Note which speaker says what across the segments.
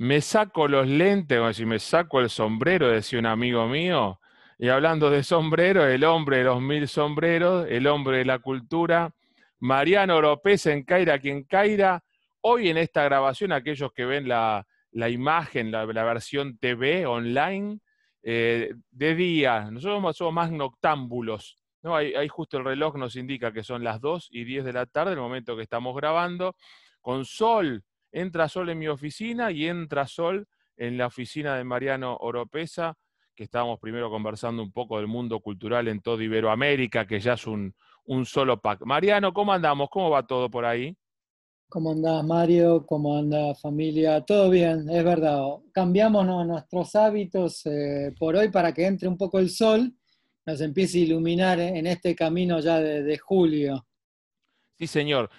Speaker 1: me saco los lentes, o si me saco el sombrero, decía un amigo mío, y hablando de sombrero, el hombre de los mil sombreros, el hombre de la cultura, Mariano Oropés en Caira, quien Caira, hoy en esta grabación, aquellos que ven la, imagen, la, versión TV online, eh, de día, nosotros somos más noctámbulos, ¿no? Ahí, ahí, justo el reloj nos indica que son las 2 y 10 de la tarde, el momento que estamos grabando, con sol Entra Sol en mi oficina y entra Sol en la oficina de Mariano Oropesa, que estábamos primero conversando un poco del mundo cultural en toda Iberoamérica, que ya es un, solo pack. Mariano, ¿cómo andamos? ¿Cómo va todo por ahí?
Speaker 2: ¿Cómo andás, Mario? ¿Cómo anda, familia? Todo bien, es verdad. Cambiamos nuestros hábitos eh, por hoy para que entre un poco el sol, nos empiece a iluminar en este camino ya de julio.
Speaker 1: Sí, señor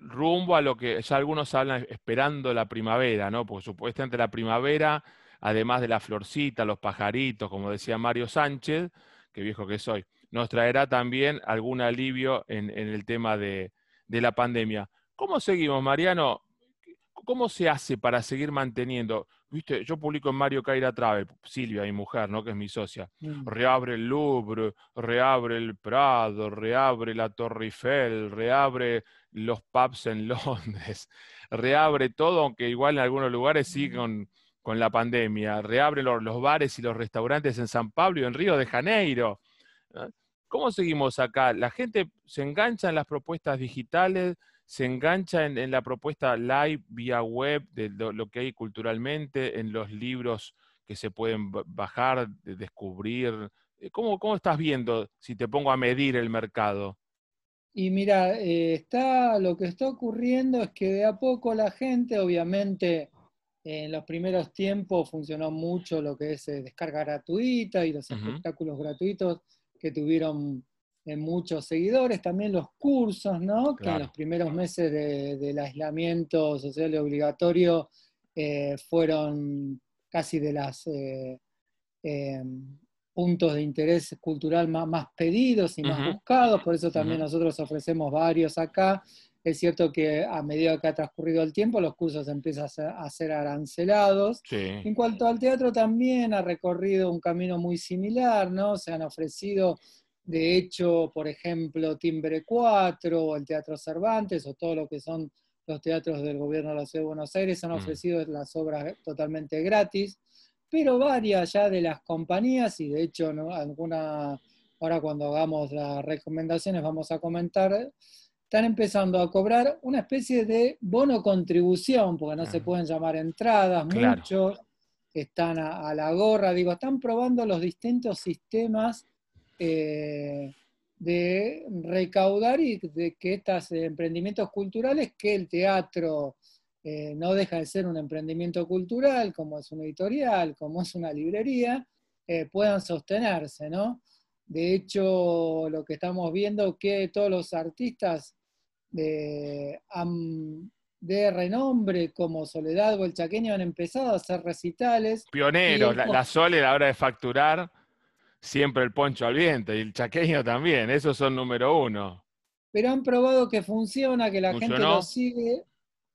Speaker 1: rumbo a lo que ya algunos hablan esperando la primavera, ¿no? Porque supuestamente la primavera, además de la florcita, los pajaritos, como decía Mario Sánchez, que viejo que soy, nos traerá también algún alivio en, el tema de, la pandemia. ¿Cómo seguimos, Mariano? ¿Cómo se hace para seguir manteniendo? Viste, yo publico en Mario Caira Travel, Silvia, mi mujer, ¿no? Que es mi socia. Mm. Reabre el Louvre, reabre el Prado, reabre la Torre Eiffel, reabre los pubs en Londres, reabre todo, aunque igual en algunos lugares sigue con, la pandemia, reabre los, bares y los restaurantes en San Pablo y en Río de Janeiro. ¿Cómo seguimos acá? La gente se engancha en las propuestas digitales, se engancha en, la propuesta live vía web de lo, que hay culturalmente, en los libros que se pueden bajar, descubrir. ¿Cómo, ¿Cómo estás viendo si te pongo a medir el mercado?
Speaker 2: Y mira, eh, está, lo que está ocurriendo es que de a poco la gente, obviamente, en los primeros tiempos funcionó mucho lo que es eh, descarga gratuita y los espectáculos gratuitos que tuvieron eh, muchos seguidores, también los cursos, ¿no? Que en los primeros meses del aislamiento social y obligatorio fueron casi de las puntos de interés cultural más, pedidos y más buscados, por eso también nosotros ofrecemos varios acá. Es cierto que a medida que ha transcurrido el tiempo, los cursos empiezan a ser, arancelados. En cuanto al teatro, también ha recorrido un camino muy similar, ¿no? Se han ofrecido, de hecho, por ejemplo, Timbre 4 o el Teatro Cervantes o todo lo que son los teatros del gobierno de la Ciudad de Buenos Aires, han mm. ofrecido las obras totalmente gratis pero varias ya de las compañías, y de hecho alguna, ahora cuando hagamos las recomendaciones vamos a comentar, están empezando a cobrar una especie de bono contribución, porque no se pueden llamar entradas, muchos están a, la gorra, digo, están probando los distintos sistemas eh, de recaudar y de que estos emprendimientos culturales, que el teatro eh, no deja de ser un emprendimiento cultural, como es una editorial, como es una librería, eh, puedan sostenerse, ¿no? De hecho, lo que estamos viendo que todos los artistas de, de renombre como Soledad o el Chaqueño han empezado a hacer recitales.
Speaker 1: Pioneros, la, la Sole a la hora de facturar, siempre el poncho al viento, y el Chaqueño también, esos son número uno.
Speaker 2: Pero han probado que funciona, que la gente lo sigue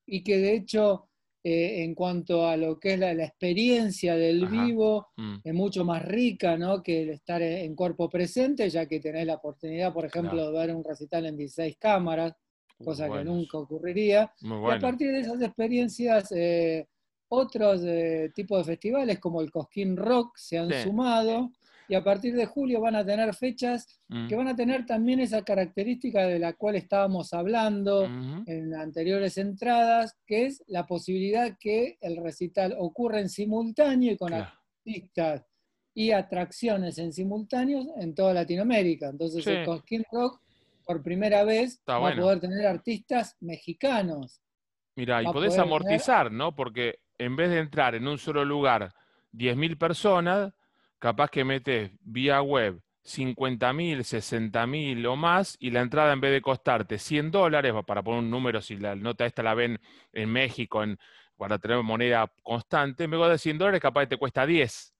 Speaker 2: y que de hecho eh, en cuanto a lo que es la, experiencia del vivo, mm. es mucho más rica ¿no? que el estar en cuerpo presente, ya que tenés la oportunidad, por ejemplo, de ver un recital en 16 cámaras, cosa que nunca ocurriría. Y a partir de esas experiencias, eh, otros eh, tipos de festivales como el Cosquín Rock se han sumado y a partir de julio van a tener fechas mm. que van a tener también esa característica de la cual estábamos hablando en anteriores entradas, que es la posibilidad que el recital ocurra en simultáneo y con artistas y atracciones en simultáneo en toda Latinoamérica. Entonces, con Skin Rock, por primera vez, va a poder tener artistas mexicanos.
Speaker 1: Mira, y podés amortizar, ¿no? Porque en vez de entrar en un solo lugar 10.000 personas, capaz que metes vía web 50 mil, 60 mil o más, y la entrada en vez de costarte 100 dólares, para poner un número, si la nota esta la ven en México en, para tener moneda constante, en vez de 100 dólares, capaz que te cuesta 10.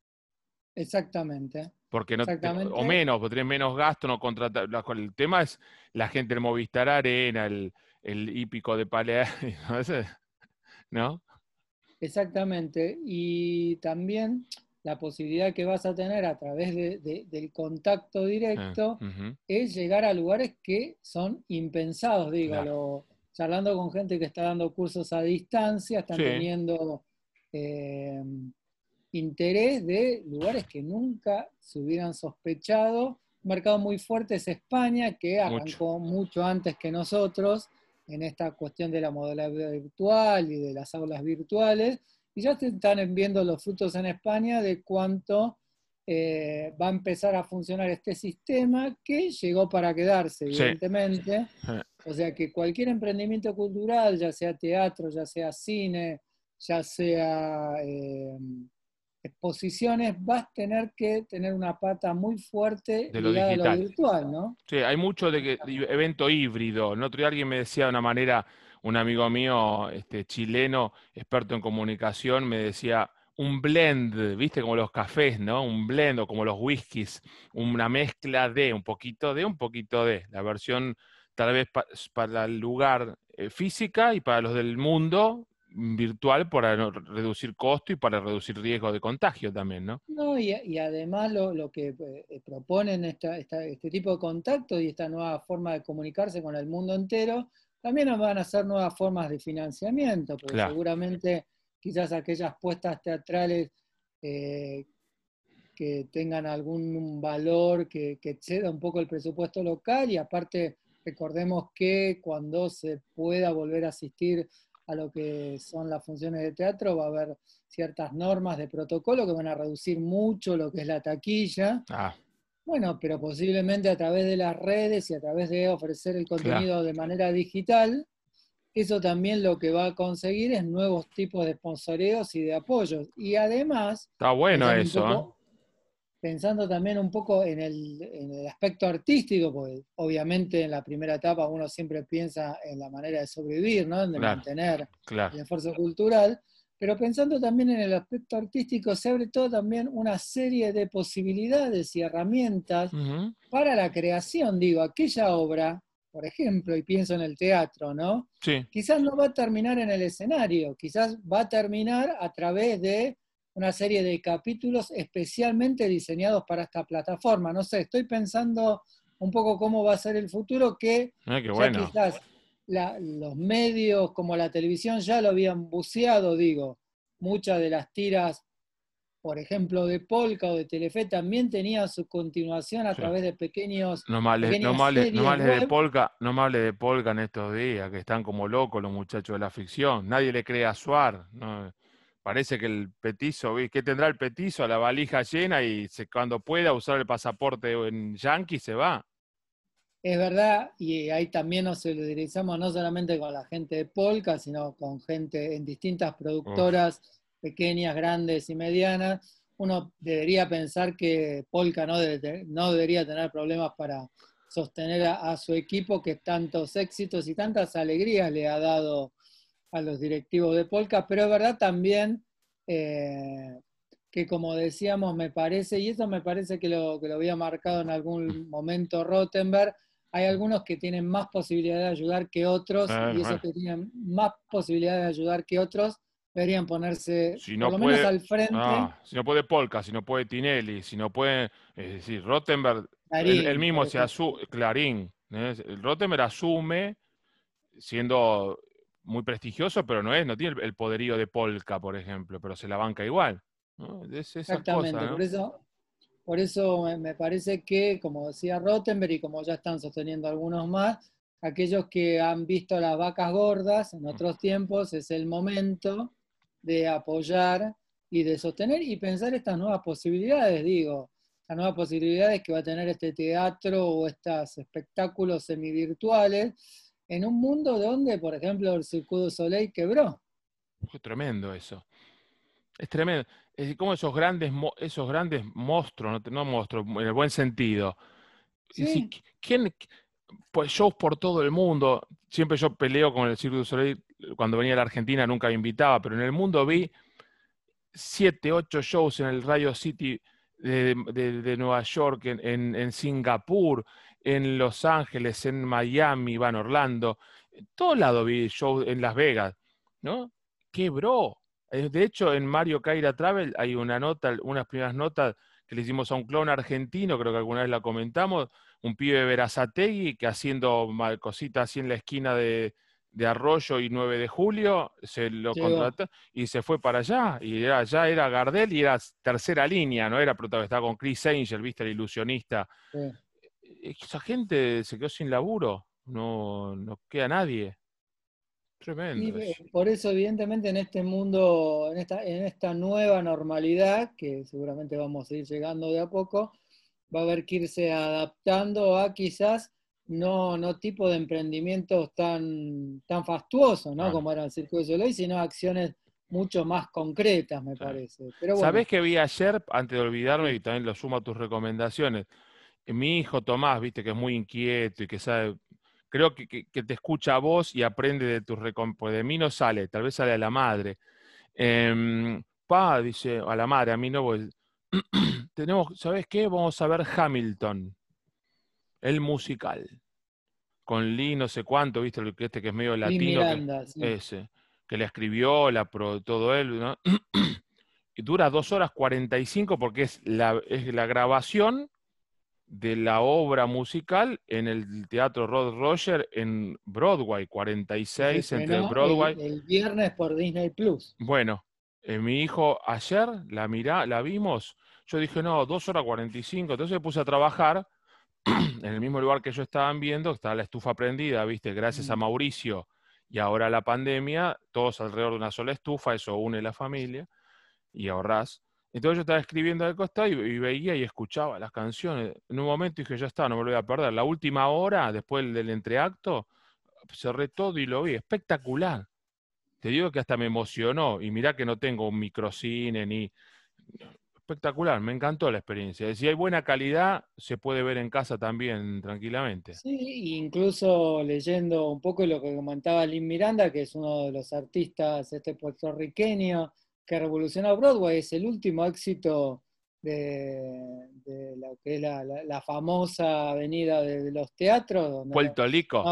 Speaker 2: Exactamente.
Speaker 1: Porque no o menos, porque tenés menos gasto, no contratar. El tema es la gente del Movistar Arena, el, el hípico de Palea, ¿no?
Speaker 2: Exactamente. Y también la posibilidad que vas a tener a través del contacto directo ah, es llegar a lugares que son impensados, digo, charlando con gente que está dando cursos a distancia, están teniendo eh, interés de lugares que nunca se hubieran sospechado. Un mercado muy fuerte es España, que arrancó mucho antes que nosotros en esta cuestión de la modalidad virtual y de las aulas virtuales y ya se están viendo los frutos en España de cuánto eh, va a empezar a funcionar este sistema que llegó para quedarse, evidentemente. O sea que cualquier emprendimiento cultural, ya sea teatro, ya sea cine, ya sea eh, exposiciones, vas a tener que tener una pata muy fuerte
Speaker 1: de lo ligada a lo virtual, ¿no? Sí, hay mucho de, evento híbrido. El otro día alguien me decía de una manera un amigo mío este, chileno, experto en comunicación, me decía, un blend, viste, como los cafés, ¿no? Un blend o como los whiskies, una mezcla de un poquito de, un poquito de, la versión tal vez para el lugar eh, física y para los del mundo virtual para reducir costo y para reducir riesgo de contagio también, ¿no?
Speaker 2: No, y, además lo, que eh, proponen este tipo de contacto y esta nueva forma de comunicarse con el mundo entero también van a hacer nuevas formas de financiamiento, porque seguramente quizás aquellas puestas teatrales eh, que tengan algún valor que, exceda un poco el presupuesto local y aparte recordemos que cuando se pueda volver a asistir a lo que son las funciones de teatro va a haber ciertas normas de protocolo que van a reducir mucho lo que es la taquilla. Ah. Bueno, pero posiblemente a través de las redes y a través de ofrecer el contenido de manera digital, eso también lo que va a conseguir es nuevos tipos de sponsoreos y de apoyos. Y además...
Speaker 1: Está bueno eso. ¿eh?
Speaker 2: Pensando también un poco en el, aspecto artístico, porque obviamente en la primera etapa uno siempre piensa en la manera de sobrevivir, ¿no? de mantener el esfuerzo cultural pero pensando también en el aspecto artístico, se abre todo también una serie de posibilidades y herramientas para la creación. Digo, aquella obra, por ejemplo, y pienso en el teatro, ¿no?
Speaker 1: Sí.
Speaker 2: Quizás no va a terminar en el escenario, quizás va a terminar a través de una serie de capítulos especialmente diseñados para esta plataforma. No sé, estoy pensando un poco cómo va a ser el futuro que
Speaker 1: ah, quizás
Speaker 2: los medios como la televisión ya lo habían buceado, digo. Muchas de las tiras, por ejemplo, de Polka o de Telefe, también tenían su continuación a través de pequeños.
Speaker 1: No me hables, no de Polka, no me de Polka en estos días, que están como locos los muchachos de la ficción. Nadie le cree a Suar. Parece que el petizo, ¿qué tendrá el petizo? A la valija llena y cuando pueda usar el pasaporte en Yankee se va.
Speaker 2: Es verdad, y ahí también nos solidarizamos no solamente con la gente de Polka, sino con gente en distintas productoras, pequeñas, grandes y medianas. Uno debería pensar que Polka no, no debería tener problemas para sostener a, su equipo que tantos éxitos y tantas alegrías le ha dado a los directivos de Polka, pero es verdad también eh, que como decíamos, me parece, y eso me parece que lo, que lo había marcado en algún momento Rottenberg, hay algunos que tienen más posibilidad de ayudar que otros, y esos que tienen más posibilidad de ayudar que otros deberían ponerse por lo menos al frente. Ah,
Speaker 1: si no puede Polka, si no puede Tinelli, si no puede, es decir, Rottenberg, él, mismo se asume, Clarín, ¿eh? Rottenberg asume siendo muy prestigioso, pero no es, no tiene el poderío de Polka, por ejemplo, pero se la banca igual.
Speaker 2: Exactamente, por eso por eso me parece que, como decía Rottenberg y como ya están sosteniendo algunos más, aquellos que han visto las vacas gordas en otros tiempos, es el momento de apoyar y de sostener y pensar estas nuevas posibilidades, digo, las nuevas posibilidades que va a tener este teatro o estos espectáculos semivirtuales en un mundo donde, por ejemplo, el Circuito Soleil quebró.
Speaker 1: Es tremendo eso. Es tremendo. Es decir, como esos grandes, esos grandes monstruos, no, monstruos, en el buen sentido. ¿quién, pues shows por todo el mundo, siempre yo peleo con el Cirque du Soleil, cuando venía a la Argentina nunca me invitaba, pero en el mundo vi siete, ocho shows en el Radio City de, Nueva York, en, en, Singapur, en Los Ángeles, en Miami, en Orlando, en todo lado vi shows en Las Vegas, ¿no? Quebró, Eh, de hecho, en Mario Caira Travel hay una nota, unas primeras notas que le hicimos a un clon argentino, creo que alguna vez la comentamos, un pibe de Verazategui que haciendo cositas así en la esquina de, Arroyo y 9 de julio, se lo contrató y se fue para allá. Y era, ya era Gardel y era tercera línea, no era protagonista, con Chris Angel, viste, el ilusionista. Esa gente se quedó sin laburo, no, no queda nadie. Tremendo.
Speaker 2: Y, por eso, evidentemente, en este mundo, en esta, en esta nueva normalidad, que seguramente vamos a ir llegando de a poco, va a haber que irse adaptando a quizás no, no tipo de emprendimientos tan, tan fastuosos, ¿no? Como era el Circo de Soleil, sino acciones mucho más concretas, me parece. Pero
Speaker 1: ¿Sabés que vi ayer, antes de olvidarme, y también lo sumo a tus recomendaciones? Mi hijo Tomás, viste que es muy inquieto y que sabe creo que, te escucha a vos y aprende de tus recompos. De mí no sale, tal vez sale a la madre. Em, pa, dice, a la madre, a mí no, voy. tenemos, ¿sabes qué? Vamos a ver Hamilton, el musical, con Lee no sé cuánto, viste, este que es medio latino, que, ese, que le escribió, la pro, todo él, ¿no? y dura dos horas 45 porque es la, es la grabación de la obra musical en el Teatro Rod Roger en Broadway, 46 entre Broadway.
Speaker 2: El, viernes por Disney Plus.
Speaker 1: Bueno, eh, mi hijo ayer la mirá, la vimos. Yo dije, no, 2 horas 45. Entonces me puse a trabajar en el mismo lugar que yo estaban viendo, está la estufa prendida, ¿viste? Gracias a. Mauricio y ahora la pandemia, todos alrededor de una sola estufa, eso une la familia y ahorrás. Entonces yo estaba escribiendo al costado y, veía y escuchaba las canciones. En un momento dije, ya está, no me lo voy a perder. La última hora, después del entreacto, cerré todo y lo vi. Espectacular. Te digo que hasta me emocionó. Y mirá que no tengo un microcine ni... Espectacular, me encantó la experiencia. Si hay buena calidad, se puede ver en casa también tranquilamente.
Speaker 2: Sí, incluso leyendo un poco lo que comentaba Lynn Miranda, que es uno de los artistas este puertorriqueño, que revolucionó Broadway, es el último éxito de, lo que es la, famosa avenida de, los teatros. Donde
Speaker 1: Puerto Rico.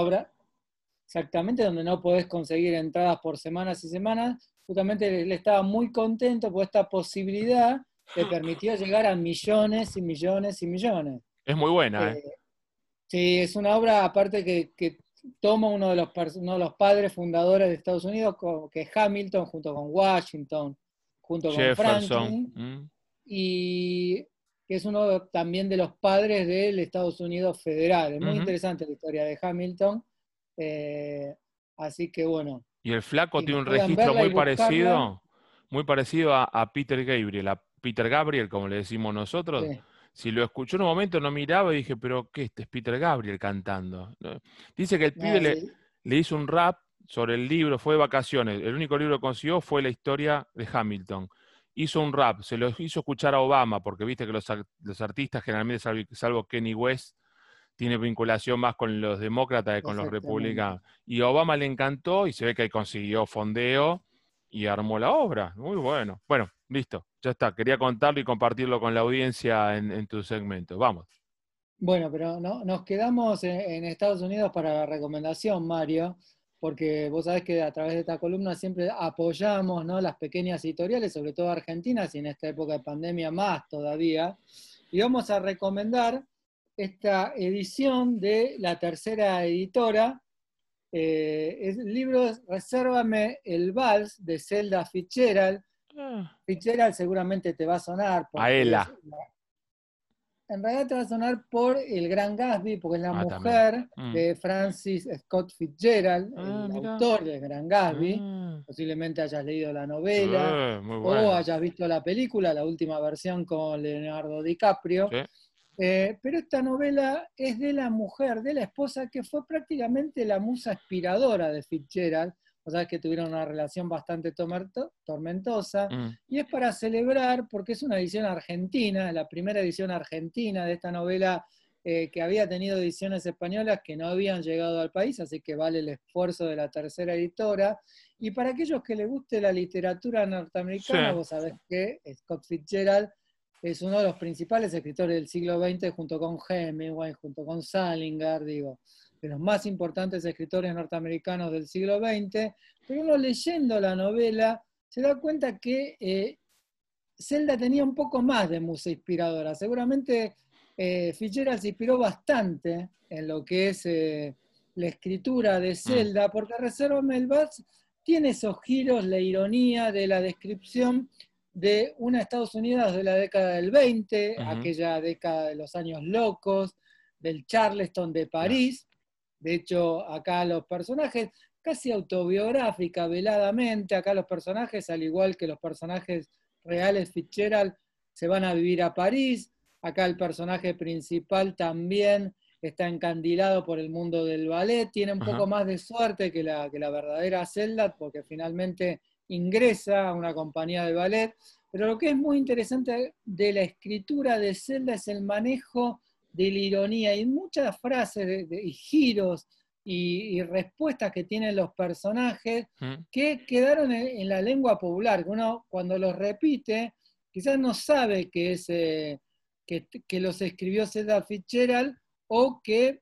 Speaker 2: exactamente, donde no podés conseguir entradas por semanas y semanas. Justamente él estaba muy contento por esta posibilidad que permitió llegar a millones y millones y millones.
Speaker 1: Es muy buena, ¿eh? eh
Speaker 2: sí, es una obra aparte que, que toma uno de, los, uno de los padres fundadores de Estados Unidos, que es Hamilton, junto con Washington, junto con Franklin, mm. y que es uno también de los padres del Estados Unidos federal. Es muy interesante la historia de Hamilton. Eh, así que bueno.
Speaker 1: Y el flaco tiene un registro muy parecido, muy parecido a, Peter Gabriel, a Peter Gabriel, como le decimos nosotros. Si lo escuchó en un momento no miraba y dije, pero ¿qué? Este es Peter Gabriel cantando. Dice que el pibe le, le hizo un rap sobre el libro, fue de vacaciones. El único libro que consiguió fue la historia de Hamilton. Hizo un rap, se lo hizo escuchar a Obama, porque viste que los, artistas generalmente, salvo, Kenny West, tiene vinculación más con los demócratas que con los republicanos. Y a Obama le encantó y se ve que consiguió fondeo y armó la obra. Muy bueno. Bueno, listo, ya está. Quería contarlo y compartirlo con la audiencia en, tu segmento. Vamos.
Speaker 2: Bueno, pero no, nos quedamos en Estados Unidos para la recomendación, Mario porque vos sabés que a través de esta columna siempre apoyamos ¿no? las pequeñas editoriales, sobre todo argentinas, y en esta época de pandemia más todavía. Y vamos a recomendar esta edición de la tercera editora. Eh, el libro es Resérvame el Vals de Zelda Fitzgerald. Ah. Fitzgerald seguramente te va a sonar.
Speaker 1: A ella
Speaker 2: en realidad te va a sonar por el Gran Gatsby, porque es la ah, mujer mm. de Francis Scott Fitzgerald, ah, el autor del Gran Gatsby. Ah. Posiblemente hayas leído la novela o hayas visto la película, la última versión con Leonardo DiCaprio. Eh, pero esta novela es de la mujer, de la esposa, que fue prácticamente la musa inspiradora de Fitzgerald o sea, que tuvieron una relación bastante tormentosa, mm. y es para celebrar, porque es una edición argentina, la primera edición argentina de esta novela eh, que había tenido ediciones españolas que no habían llegado al país, así que vale el esfuerzo de la tercera editora. Y para aquellos que les guste la literatura norteamericana, vos sabés que Scott Fitzgerald es uno de los principales escritores del siglo XX junto con Hemingway, junto con Salinger, digo de los más importantes escritores norteamericanos del siglo XX, pero uno leyendo la novela se da cuenta que eh, Zelda tenía un poco más de musa inspiradora. Seguramente eh, Fitzgerald se inspiró bastante en lo que es eh, la escritura de Zelda, mm. porque Reserva Melbats tiene esos giros, la ironía de la descripción de una Estados Unidos de la década del 20, aquella década de los años locos, del Charleston de París. De hecho, acá los personajes, casi autobiográfica, veladamente, acá los personajes, al igual que los personajes reales Fitzgerald, se van a vivir a París. Acá el personaje principal también está encandilado por el mundo del ballet, tiene un poco más de suerte que la, que la verdadera Zelda, porque finalmente ingresa a una compañía de ballet. Pero lo que es muy interesante de la escritura de Zelda es el manejo de la ironía y muchas frases y giros y, respuestas que tienen los personajes mm. que quedaron en, la lengua popular, que uno cuando los repite quizás no sabe que, es, eh, que, los escribió Zelda Fitzgerald o que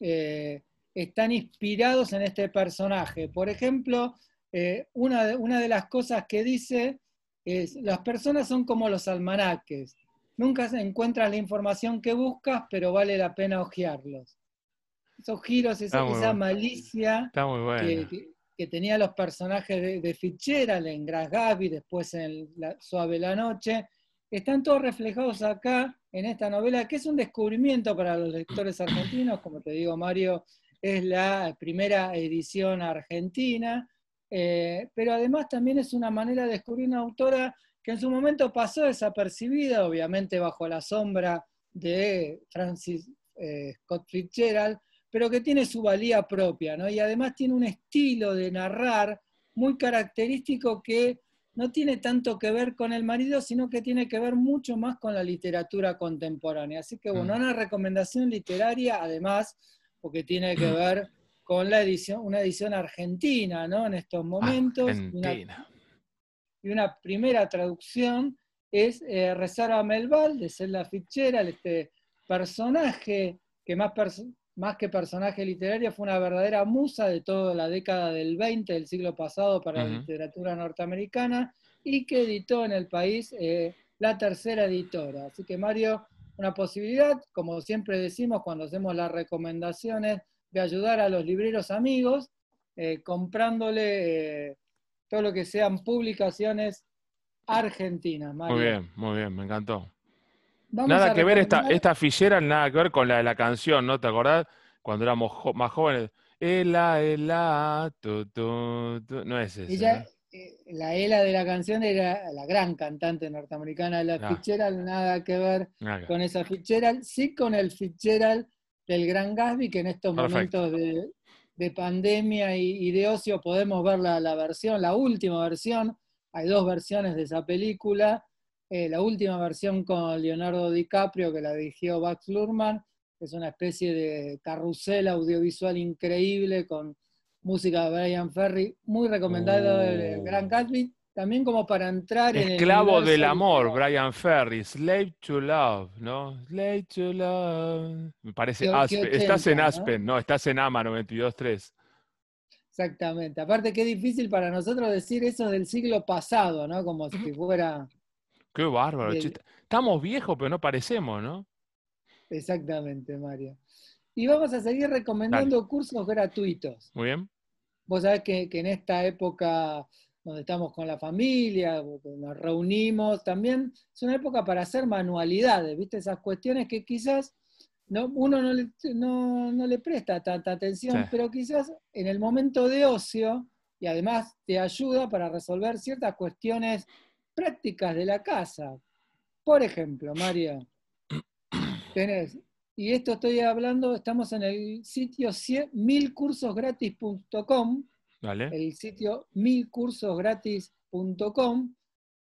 Speaker 2: eh, están inspirados en este personaje. Por ejemplo, eh, una, de, una de las cosas que dice es, las personas son como los almanaques, nunca encuentras la información que buscas, pero vale la pena hojearlos. Esos giros, esa, malicia que, que, tenían los personajes de, de Fitzgerald en Grass Gaby, después en la, Suave la Noche, están todos reflejados acá en esta novela, que es un descubrimiento para los lectores argentinos, como te digo, Mario, es la primera edición argentina, eh, pero además también es una manera de descubrir una autora que en su momento pasó desapercibida, obviamente bajo la sombra de Francis eh, Scott Fitzgerald, pero que tiene su valía propia, ¿no? Y además tiene un estilo de narrar muy característico que no tiene tanto que ver con el marido, sino que tiene que ver mucho más con la literatura contemporánea. Así que, bueno, mm. una recomendación literaria, además, porque tiene que ver con la edición, una edición argentina, ¿no? En estos momentos. Argentina. Y una, primera traducción es eh, Reserva Melval, de Zelda Fitzgerald, este personaje que más, más que personaje literario fue una verdadera musa de toda la década del 20 del siglo pasado para la literatura norteamericana y que editó en el país eh, la tercera editora. Así que Mario, una posibilidad, como siempre decimos cuando hacemos las recomendaciones, de ayudar a los libreros amigos eh, comprándole eh, todo lo que sean publicaciones argentinas.
Speaker 1: Muy bien, muy bien, me encantó. nada que ver esta, esta fichera, nada que ver con la de la canción, ¿no? ¿Te acordás? Cuando éramos más jóvenes. Ela, ela, tu, tu, tu. no es eso.
Speaker 2: Eh, la Ela de la canción era la gran cantante norteamericana de la ah. Fitzgerald, nada que ver con esa Fitzgerald, sí con el Fitzgerald del Gran Gatsby, que en estos momentos de, pandemia y, de ocio podemos ver la, versión, la última versión. Hay dos versiones de esa película. Eh, la última versión con Leonardo DiCaprio, que la dirigió Max Lurman, es una especie de carrusel audiovisual increíble con música de Brian Ferry, muy recomendado el oh. Gran Gatsby también como para entrar
Speaker 1: en Esclavo del amor, Brian Ferry, Slave to Love, ¿no? Slave to Love. Me parece Aspen. estás en Aspen, ¿no? Estás en AMA 92.3.
Speaker 2: Exactamente. Aparte qué difícil para nosotros decir eso del siglo pasado, ¿no? Como si fuera...
Speaker 1: Qué bárbaro. Estamos viejos, pero no parecemos, ¿no?
Speaker 2: Exactamente, Mario. Y vamos a seguir recomendando cursos gratuitos.
Speaker 1: Muy bien.
Speaker 2: Vos sabés que en esta época donde estamos con la familia, nos reunimos, también es una época para hacer manualidades, ¿viste? Esas cuestiones que quizás no, uno no le, no, le, presta tanta atención, pero quizás en el momento de ocio, y además te ayuda para resolver ciertas cuestiones prácticas de la casa. Por ejemplo, María, tenés, y esto estoy hablando, estamos en el sitio el sitio milcursosgratis.com,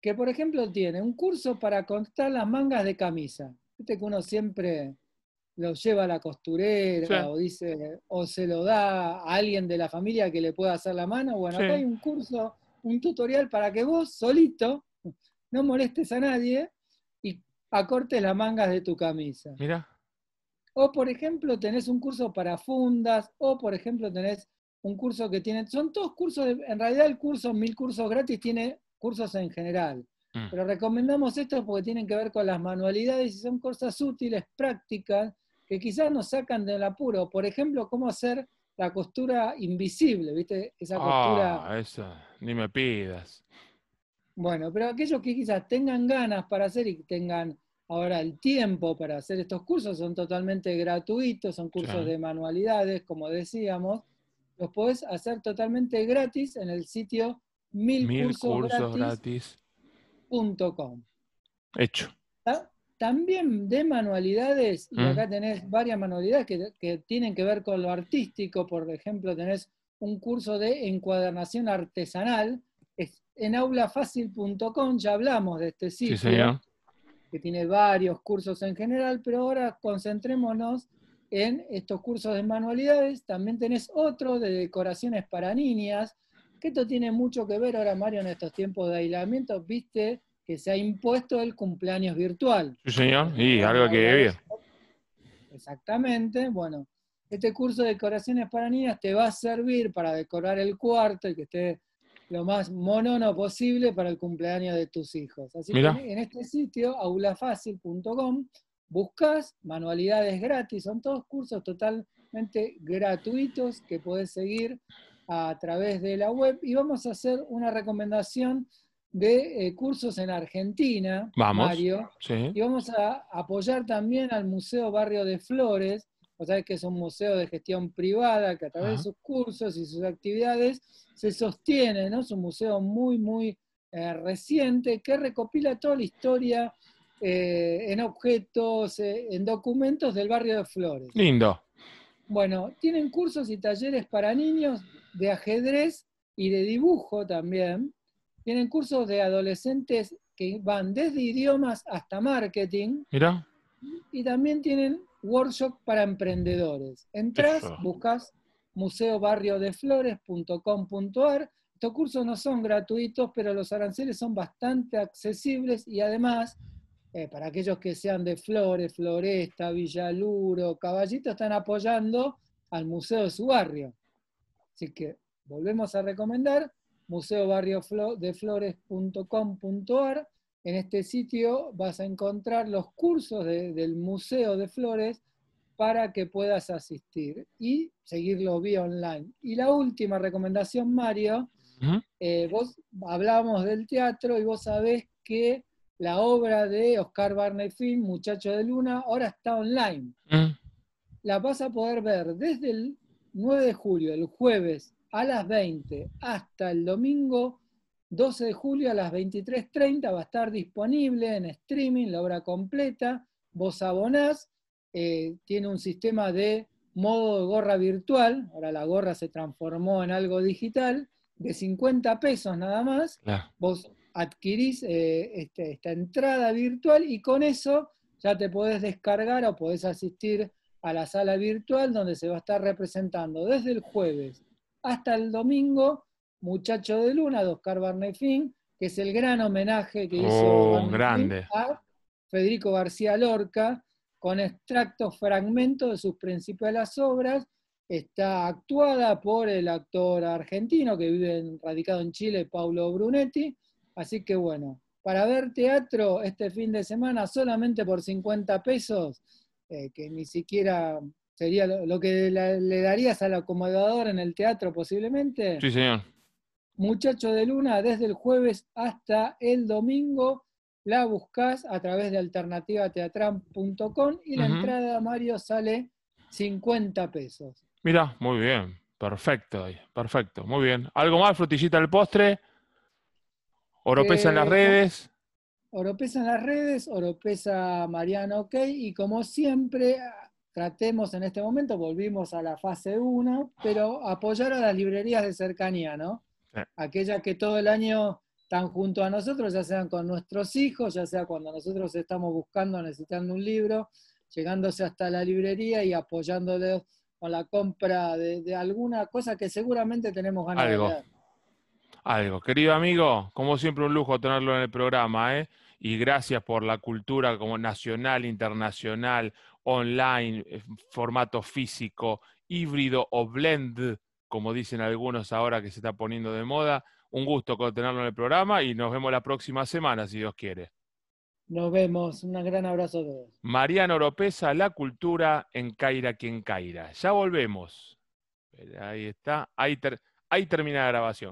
Speaker 2: que por ejemplo tiene un curso para contar las mangas de camisa. Viste que uno siempre lo lleva a la costurera o dice, o se lo da a alguien de la familia que le pueda hacer la mano. Bueno, acá hay un curso, un tutorial para que vos solito no molestes a nadie y acortes las mangas de tu camisa.
Speaker 1: Mira.
Speaker 2: O por ejemplo, tenés un curso para fundas, o por ejemplo, tenés un curso que tiene, son todos cursos, en realidad el curso Mil Cursos Gratis tiene cursos en general, mm. pero recomendamos esto porque tienen que ver con las manualidades y son cosas útiles, prácticas, que quizás nos sacan del apuro. Por ejemplo, cómo hacer la costura invisible, ¿viste? Esa costura...
Speaker 1: Ah, esa, ni me pidas.
Speaker 2: Bueno, pero aquellos que quizás tengan ganas para hacer y tengan ahora el tiempo para hacer estos cursos son totalmente gratuitos, son cursos de manualidades, como decíamos, los podés hacer totalmente gratis en el sitio milcursosgratis.com.
Speaker 1: Hecho.
Speaker 2: También de manualidades, y acá mm. tenés varias manualidades que, tienen que ver con lo artístico, por ejemplo, tenés un curso de encuadernación artesanal, en aulafacil.com, ya hablamos de este sitio, que tiene varios cursos en general, pero ahora concentrémonos en estos cursos de manualidades. También tenés otro de decoraciones para niñas, que esto tiene mucho que ver ahora, Mario, en estos tiempos de aislamiento, viste que se ha impuesto el cumpleaños virtual.
Speaker 1: Sí, señor, y algo que ver.
Speaker 2: Exactamente, bueno, este curso de decoraciones para niñas te va a servir para decorar el cuarto y que esté lo más monono posible para el cumpleaños de tus hijos. Así que en este sitio, aulafacil.com, buscas manualidades gratis, son todos cursos totalmente gratuitos que puedes seguir a través de la web. Y vamos a hacer una recomendación de eh, cursos en Argentina, Mario, y vamos a apoyar también al Museo Barrio de Flores, o sea que es un museo de gestión privada que a través de sus cursos y sus actividades se sostiene, ¿no? Es un museo muy, muy eh, reciente que recopila toda la historia eh, en objetos, en documentos del barrio de Flores.
Speaker 1: Lindo.
Speaker 2: Bueno, tienen cursos y talleres para niños de ajedrez y de dibujo también. Tienen cursos de adolescentes que van desde idiomas hasta marketing.
Speaker 1: Mira.
Speaker 2: Y también tienen workshop para emprendedores. Entras, buscas museobarriodeflores.com.ar. Estos cursos no son gratuitos, pero los aranceles son bastante accesibles y además, eh, para aquellos que sean de Flores, Floresta, Villaluro, Caballito, están apoyando al museo de su barrio. Así que volvemos a recomendar museobarriodeflores.com.ar. En este sitio vas a encontrar los cursos del Museo de Flores para que puedas asistir y seguirlo vía online. Y la última recomendación, Mario, eh, vos hablábamos del teatro y vos sabés que la obra de Oscar Barney Film, Muchacho de Luna, ahora está online. La vas a poder ver desde el 9 de julio, el jueves, a las 20 hasta el domingo 12 de julio a las 23.30 va a estar disponible en streaming la obra completa. Vos abonás, eh, tiene un sistema de modo de gorra virtual, ahora la gorra se transformó en algo digital, de 50 pesos nada más. Vos adquirís eh, este, esta entrada virtual y con eso ya te podés descargar o podés asistir a la sala virtual donde se va a estar representando desde el jueves hasta el domingo Muchacho de Luna de Oscar Barnefín, que es el gran homenaje que hizo
Speaker 1: oh, grande.
Speaker 2: a Federico García Lorca, con extractos, fragmentos de sus principales obras. Está actuada por el actor argentino que vive radicado en Chile, Paulo Brunetti. Así que bueno, para ver teatro este fin de semana solamente por 50 pesos, eh, que ni siquiera sería lo, que le darías al acomodador en el teatro posiblemente.
Speaker 1: Sí, señor.
Speaker 2: Muchacho de Luna, desde el jueves hasta el domingo, la buscas a través de alternativateatran.com y la entrada, Mario, sale 50 pesos.
Speaker 1: Mira, muy bien, perfecto, perfecto, muy bien. ¿Algo más, frutillita del postre? Oropesa en las eh, redes.
Speaker 2: Oropesa en las redes, Oropesa Mariano OK, y como siempre, tratemos en este momento, volvimos a la fase 1, pero apoyar a las librerías de cercanía, ¿no? Aquellas que todo el año están junto a nosotros, ya sean con nuestros hijos, ya sea cuando nosotros estamos buscando, necesitando un libro, llegándose hasta la librería y apoyándoles con la compra de, alguna cosa que seguramente tenemos ganas
Speaker 1: Algo.
Speaker 2: de ver.
Speaker 1: Algo. Querido amigo, como siempre un lujo tenerlo en el programa, ¿eh? Y gracias por la cultura como nacional, internacional, online, eh, formato físico, híbrido o blend como dicen algunos ahora que se está poniendo de moda. Un gusto tenerlo en el programa y nos vemos la próxima semana, si Dios quiere.
Speaker 2: Nos vemos, un gran abrazo a todos.
Speaker 1: Mariano Oropesa, La Cultura en Caira quien Caira. Ya volvemos. Ahí está, ahí, ahí termina la grabación.